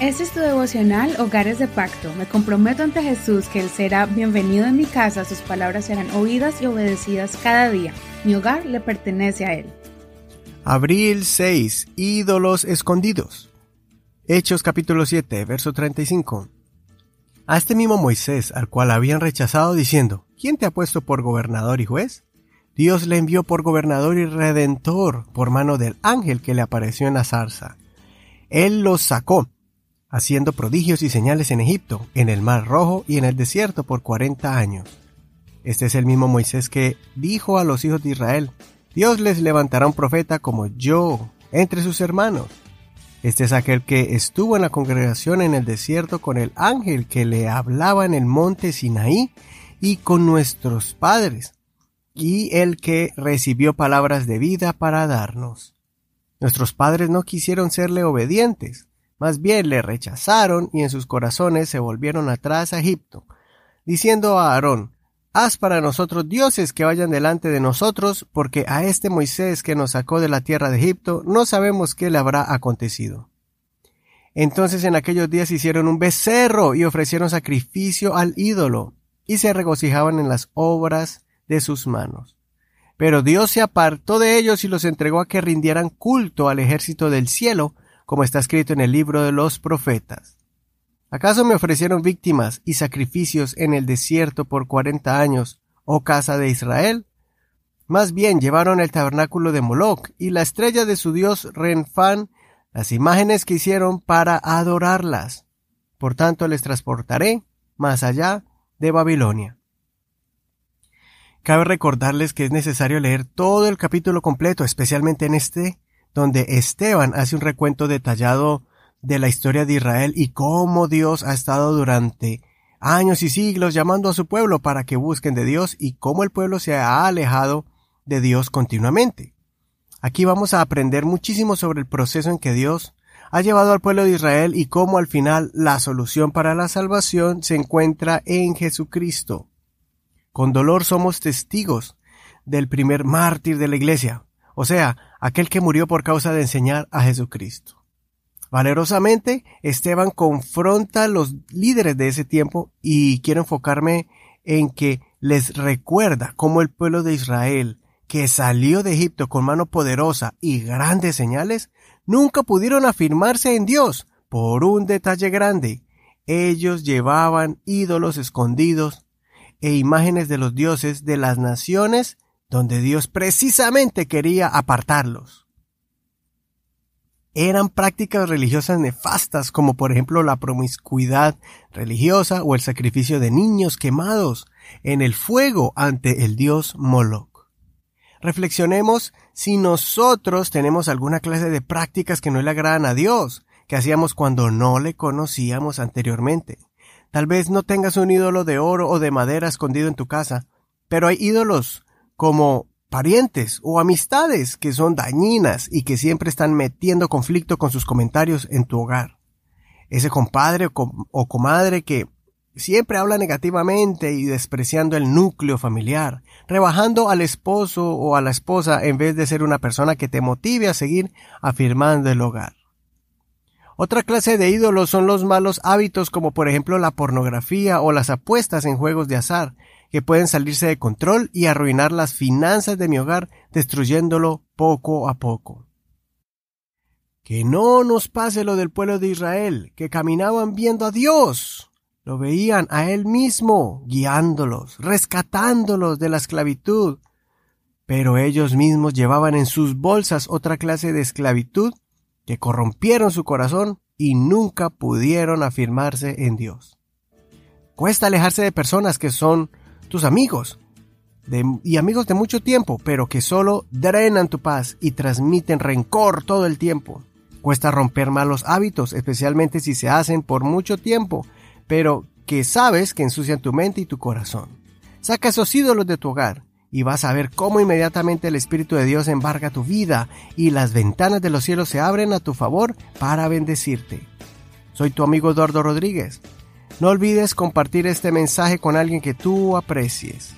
Este es tu devocional Hogares de Pacto. Me comprometo ante Jesús que Él será bienvenido en mi casa, sus palabras serán oídas y obedecidas cada día. Mi hogar le pertenece a Él. Abril 6. Ídolos escondidos. Hechos capítulo 7, verso 35. A este mismo Moisés, al cual habían rechazado diciendo, ¿quién te ha puesto por gobernador y juez? Dios le envió por gobernador y redentor por mano del ángel que le apareció en la zarza. Él los sacó haciendo prodigios y señales en Egipto, en el Mar Rojo y en el desierto por cuarenta años. Este es el mismo Moisés que dijo a los hijos de Israel, Dios les levantará un profeta como yo entre sus hermanos. Este es aquel que estuvo en la congregación en el desierto con el ángel que le hablaba en el monte Sinaí y con nuestros padres, y el que recibió palabras de vida para darnos. Nuestros padres no quisieron serle obedientes, más bien le rechazaron y en sus corazones se volvieron atrás a Egipto, diciendo a Aarón, Haz para nosotros dioses que vayan delante de nosotros, porque a este Moisés que nos sacó de la tierra de Egipto no sabemos qué le habrá acontecido. Entonces en aquellos días hicieron un becerro y ofrecieron sacrificio al ídolo, y se regocijaban en las obras de sus manos. Pero Dios se apartó de ellos y los entregó a que rindieran culto al ejército del cielo, como está escrito en el libro de los profetas. ¿Acaso me ofrecieron víctimas y sacrificios en el desierto por cuarenta años, oh casa de Israel? Más bien llevaron el tabernáculo de Moloch y la estrella de su dios Renfán, las imágenes que hicieron para adorarlas. Por tanto les transportaré más allá de Babilonia. Cabe recordarles que es necesario leer todo el capítulo completo, especialmente en este donde Esteban hace un recuento detallado de la historia de Israel y cómo Dios ha estado durante años y siglos llamando a su pueblo para que busquen de Dios y cómo el pueblo se ha alejado de Dios continuamente. Aquí vamos a aprender muchísimo sobre el proceso en que Dios ha llevado al pueblo de Israel y cómo al final la solución para la salvación se encuentra en Jesucristo. Con dolor somos testigos del primer mártir de la iglesia, o sea, aquel que murió por causa de enseñar a Jesucristo. Valerosamente, Esteban confronta a los líderes de ese tiempo y quiero enfocarme en que les recuerda cómo el pueblo de Israel, que salió de Egipto con mano poderosa y grandes señales, nunca pudieron afirmarse en Dios por un detalle grande. Ellos llevaban ídolos escondidos e imágenes de los dioses de las naciones donde Dios precisamente quería apartarlos. Eran prácticas religiosas nefastas como por ejemplo la promiscuidad religiosa o el sacrificio de niños quemados en el fuego ante el dios Moloch. Reflexionemos si nosotros tenemos alguna clase de prácticas que no le agradan a Dios, que hacíamos cuando no le conocíamos anteriormente. Tal vez no tengas un ídolo de oro o de madera escondido en tu casa, pero hay ídolos como parientes o amistades que son dañinas y que siempre están metiendo conflicto con sus comentarios en tu hogar. Ese compadre o, comadre que siempre habla negativamente y despreciando el núcleo familiar, rebajando al esposo o a la esposa en vez de ser una persona que te motive a seguir afirmando el hogar. Otra clase de ídolos son los malos hábitos como por ejemplo la pornografía o las apuestas en juegos de azar, que pueden salirse de control y arruinar las finanzas de mi hogar destruyéndolo poco a poco. Que no nos pase lo del pueblo de Israel, que caminaban viendo a Dios, lo veían a Él mismo, guiándolos, rescatándolos de la esclavitud, pero ellos mismos llevaban en sus bolsas otra clase de esclavitud que corrompieron su corazón y nunca pudieron afirmarse en Dios. Cuesta alejarse de personas que son tus amigos y amigos de mucho tiempo, pero que solo drenan tu paz y transmiten rencor todo el tiempo. Cuesta romper malos hábitos, especialmente si se hacen por mucho tiempo, pero que sabes que ensucian tu mente y tu corazón. Saca esos ídolos de tu hogar y vas a ver cómo inmediatamente el Espíritu de Dios embarga tu vida y las ventanas de los cielos se abren a tu favor para bendecirte. Soy tu amigo Eduardo Rodríguez. No olvides compartir este mensaje con alguien que tú aprecies.